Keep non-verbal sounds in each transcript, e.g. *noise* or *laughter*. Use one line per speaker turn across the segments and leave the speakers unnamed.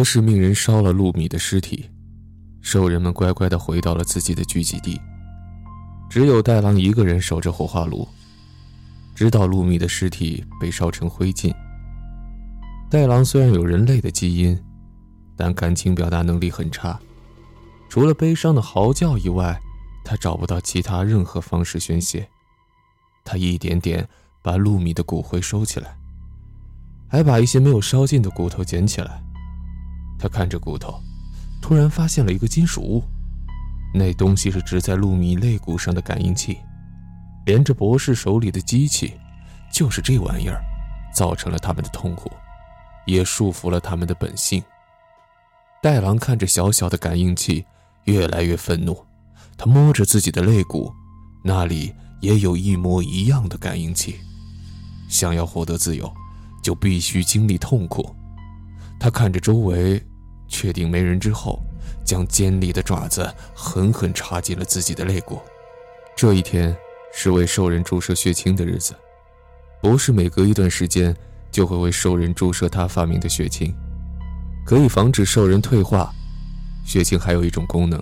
博士命人烧了陆米的尸体，兽人们乖乖地回到了自己的聚集地。只有戴狼一个人守着火化炉，直到陆米的尸体被烧成灰烬。戴狼虽然有人类的基因，但感情表达能力很差，除了悲伤的嚎叫以外，他找不到其他任何方式宣泄。他一点点把陆米的骨灰收起来，还把一些没有烧尽的骨头捡起来。他看着骨头，突然发现了一个金属物，那东西是植在陆米肋骨上的感应器，连着博士手里的机器，就是这玩意儿，造成了他们的痛苦。也束缚了他们的本性。戴狼看着小小的感应器，越来越愤怒。他摸着自己的肋骨，那里也有一模一样的感应器。想要获得自由，就必须经历痛苦。他看着周围，确定没人之后，将尖利的爪子狠狠插进了自己的肋骨。这一天是为兽人注射血清的日子。博士每隔一段时间。就会为兽人注射他发明的血清，可以防止兽人退化。血清还有一种功能，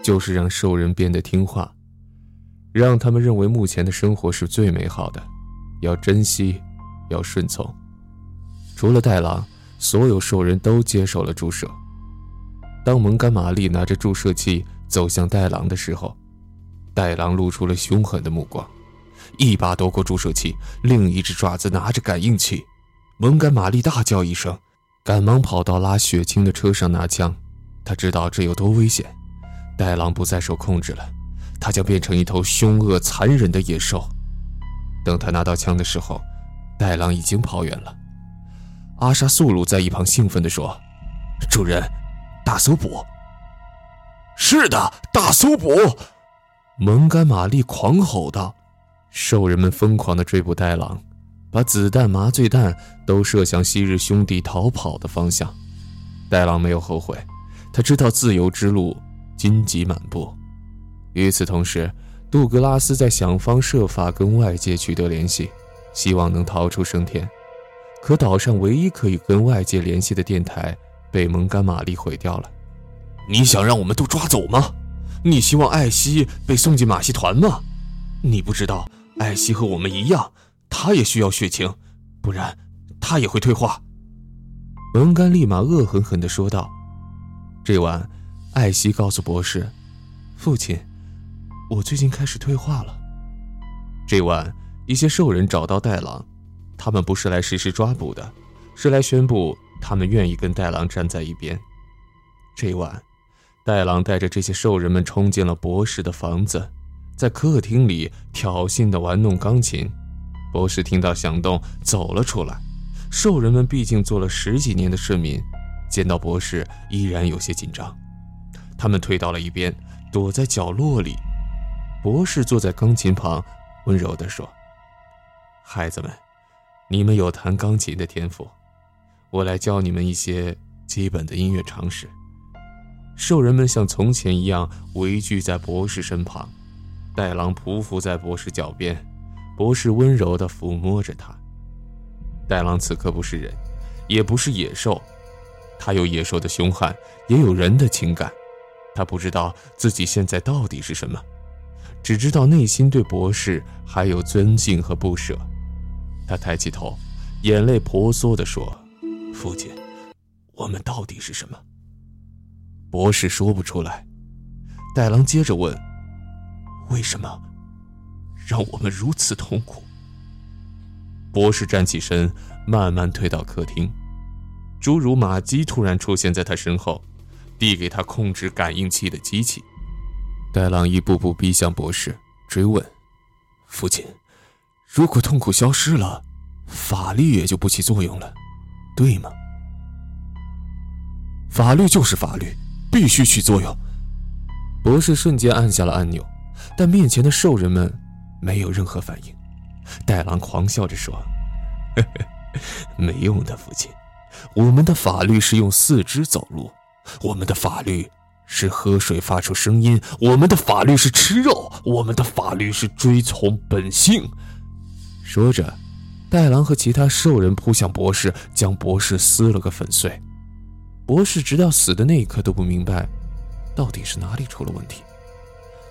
就是让兽人变得听话，让他们认为目前的生活是最美好的，要珍惜，要顺从。除了戴狼，所有兽人都接受了注射。当蒙干玛丽拿着注射器走向戴狼的时候，戴狼露出了凶狠的目光。一把夺过注射器，另一只爪子拿着感应器。蒙干玛丽大叫一声，赶忙跑到拉血清的车上拿枪。他知道这有多危险。戴狼不再受控制了，他将变成一头凶恶残忍的野兽。等他拿到枪的时候，戴狼已经跑远了。阿沙素鲁在一旁兴奋地说：“主人，大搜捕！”“
是的，大搜捕！”
蒙干玛丽狂吼道。兽人们疯狂地追捕戴狼，把子弹、麻醉弹都射向昔日兄弟逃跑的方向。戴狼没有后悔，他知道自由之路荆棘满布。与此同时，杜格拉斯在想方设法跟外界取得联系，希望能逃出升天。可岛上唯一可以跟外界联系的电台被蒙干玛丽毁掉了。
你想让我们都抓走吗？你希望艾希被送进马戏团吗？你不知道。艾希和我们一样，她也需要血清，不然她也会退化。
蒙干立马恶狠狠地说道。这晚，艾希告诉博士：“父亲，我最近开始退化了。”这晚，一些兽人找到戴狼，他们不是来实施抓捕的，是来宣布他们愿意跟戴狼站在一边。这晚，戴狼带着这些兽人们冲进了博士的房子。在客厅里挑衅地玩弄钢琴，博士听到响动走了出来。兽人们毕竟做了十几年的市民，见到博士依然有些紧张，他们退到了一边，躲在角落里。博士坐在钢琴旁，温柔地说：“孩子们，你们有弹钢琴的天赋，我来教你们一些基本的音乐常识。”兽人们像从前一样围聚在博士身旁。戴狼匍匐在博士脚边，博士温柔地抚摸着他。戴狼此刻不是人，也不是野兽，他有野兽的凶悍，也有人的情感。他不知道自己现在到底是什么，只知道内心对博士还有尊敬和不舍。他抬起头，眼泪婆娑地说：“父亲，我们到底是什么？”博士说不出来。戴狼接着问。为什么让我们如此痛苦？博士站起身，慢慢退到客厅。侏儒马基突然出现在他身后，递给他控制感应器的机器。戴朗一步步逼向博士，追问：“父亲，如果痛苦消失了，法律也就不起作用了，对吗？”“
法律就是法律，必须起作用。”
博士瞬间按下了按钮。但面前的兽人们没有任何反应。戴狼狂笑着说：“ *laughs* 没用的，父亲。我们的法律是用四肢走路，我们的法律是喝水发出声音，我们的法律是吃肉，我们的法律是追从本性。”说着，戴狼和其他兽人扑向博士，将博士撕了个粉碎。博士直到死的那一刻都不明白，到底是哪里出了问题。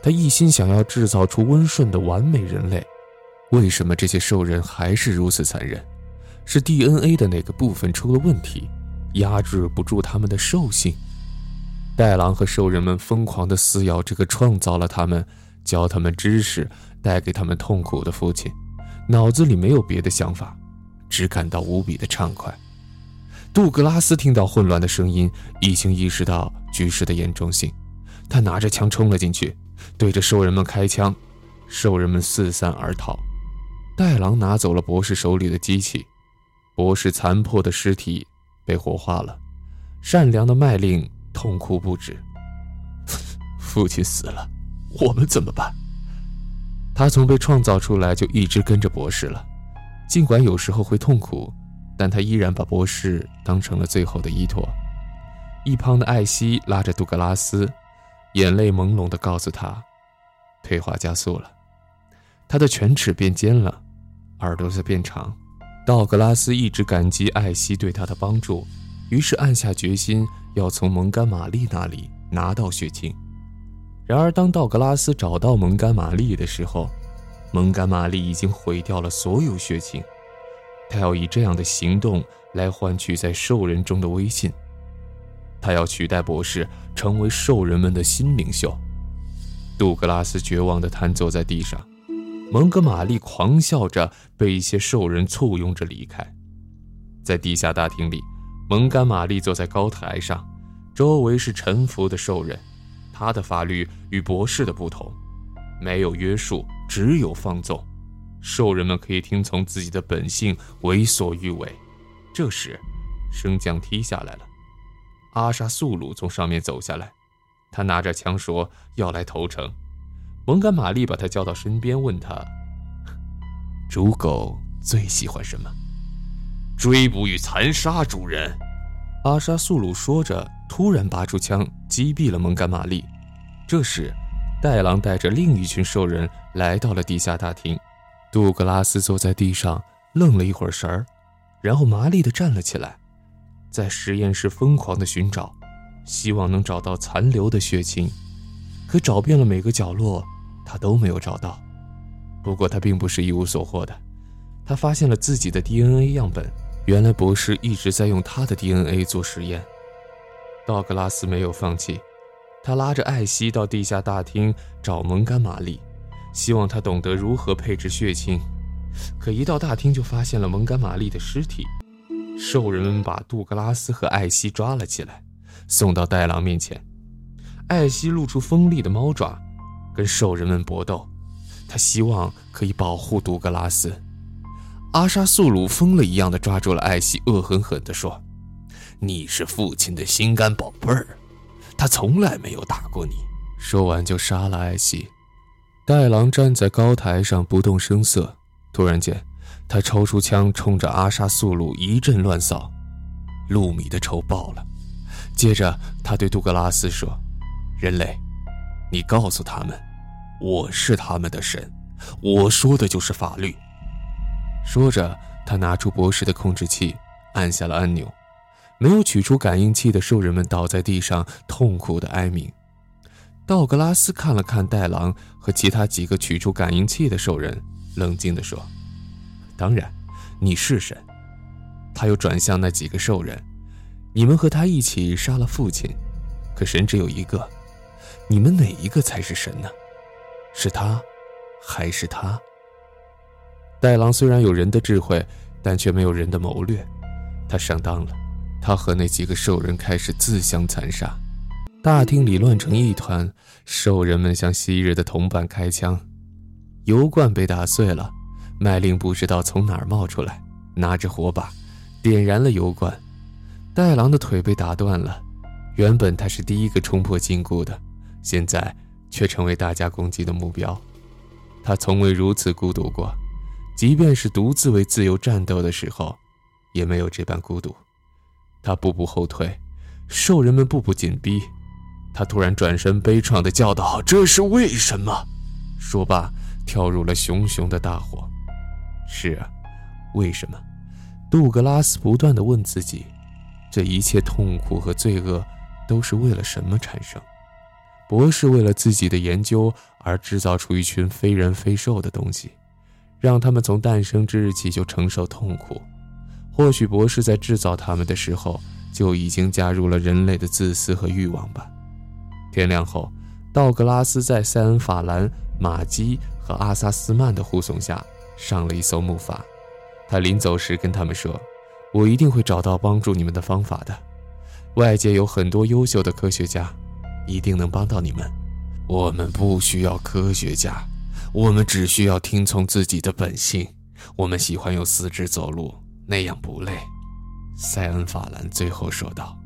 他一心想要制造出温顺的完美人类，为什么这些兽人还是如此残忍？是 DNA 的哪个部分出了问题，压制不住他们的兽性？戴狼和兽人们疯狂地撕咬这个创造了他们、教他们知识、带给他们痛苦的父亲，脑子里没有别的想法，只感到无比的畅快。杜格拉斯听到混乱的声音，已经意识到局势的严重性，他拿着枪冲了进去。对着兽人们开枪，兽人们四散而逃。戴狼拿走了博士手里的机器，博士残破的尸体被火化了。善良的麦令痛哭不止：“ *laughs*
父亲死了，我们怎么办？”
他从被创造出来就一直跟着博士了，尽管有时候会痛苦，但他依然把博士当成了最后的依托。一旁的艾希拉着杜格拉斯。眼泪朦胧地告诉他，退化加速了，他的犬齿变尖了，耳朵在变长。道格拉斯一直感激艾希对他的帮助，于是暗下决心要从蒙干玛丽那里拿到血清。然而，当道格拉斯找到蒙甘玛丽的时候，蒙甘玛丽已经毁掉了所有血清。他要以这样的行动来换取在兽人中的威信。他要取代博士，成为兽人们的新领袖。杜格拉斯绝望地瘫坐在地上，蒙哥马利狂笑着，被一些兽人簇拥着离开。在地下大厅里，蒙甘玛丽坐在高台上，周围是臣服的兽人。他的法律与博士的不同，没有约束，只有放纵。兽人们可以听从自己的本性，为所欲为。这时，升降梯下来了。阿沙素鲁从上面走下来，他拿着枪说要来投诚。蒙干玛丽把他叫到身边，问他：“猪狗最喜欢什么？”“
追捕与残杀，主人。”
阿沙素鲁说着，突然拔出枪击毙了蒙干玛丽。这时，戴狼带着另一群兽人来到了地下大厅。杜格拉斯坐在地上愣了一会儿神儿，然后麻利地站了起来。在实验室疯狂地寻找，希望能找到残留的血清，可找遍了每个角落，他都没有找到。不过他并不是一无所获的，他发现了自己的 DNA 样本。原来博士一直在用他的 DNA 做实验。道格拉斯没有放弃，他拉着艾希到地下大厅找蒙干玛丽，希望他懂得如何配置血清。可一到大厅就发现了蒙干玛丽的尸体。兽人们把杜格拉斯和艾希抓了起来，送到戴狼面前。艾希露出锋利的猫爪，跟兽人们搏斗。他希望可以保护杜格拉斯。阿沙素鲁疯了一样的抓住了艾希，恶狠狠地说：“你是父亲的心肝宝贝儿，他从来没有打过你。”说完就杀了艾希。戴狼站在高台上不动声色，突然间。他抽出枪，冲着阿沙素鲁一阵乱扫，路米的仇报了。接着，他对杜格拉斯说：“人类，你告诉他们，我是他们的神，我说的就是法律。”说着，他拿出博士的控制器，按下了按钮。没有取出感应器的兽人们倒在地上，痛苦的哀鸣。道格拉斯看了看戴狼和其他几个取出感应器的兽人，冷静地说。当然，你是神。他又转向那几个兽人：“你们和他一起杀了父亲，可神只有一个。你们哪一个才是神呢？是他，还是他？”戴狼虽然有人的智慧，但却没有人的谋略。他上当了。他和那几个兽人开始自相残杀。大厅里乱成一团，兽人们向昔日的同伴开枪，油罐被打碎了。麦令不知道从哪儿冒出来，拿着火把，点燃了油罐。戴狼的腿被打断了。原本他是第一个冲破禁锢的，现在却成为大家攻击的目标。他从未如此孤独过，即便是独自为自由战斗的时候，也没有这般孤独。他步步后退，兽人们步步紧逼。他突然转身，悲怆地叫道：“这是为什么？”说罢，跳入了熊熊的大火。是啊，为什么？杜格拉斯不断地问自己：这一切痛苦和罪恶都是为了什么产生？博士为了自己的研究而制造出一群非人非兽的东西，让他们从诞生之日起就承受痛苦。或许博士在制造他们的时候就已经加入了人类的自私和欲望吧。天亮后，道格拉斯在塞恩法兰、马基和阿萨斯曼的护送下上了一艘木筏。他临走时跟他们说：“我一定会找到帮助你们的方法的。外界有很多优秀的科学家。”一定能帮到你们。我们不需要科学家，我们只需要听从自己的本性。我们喜欢用四肢走路，那样不累。塞恩法兰最后说道。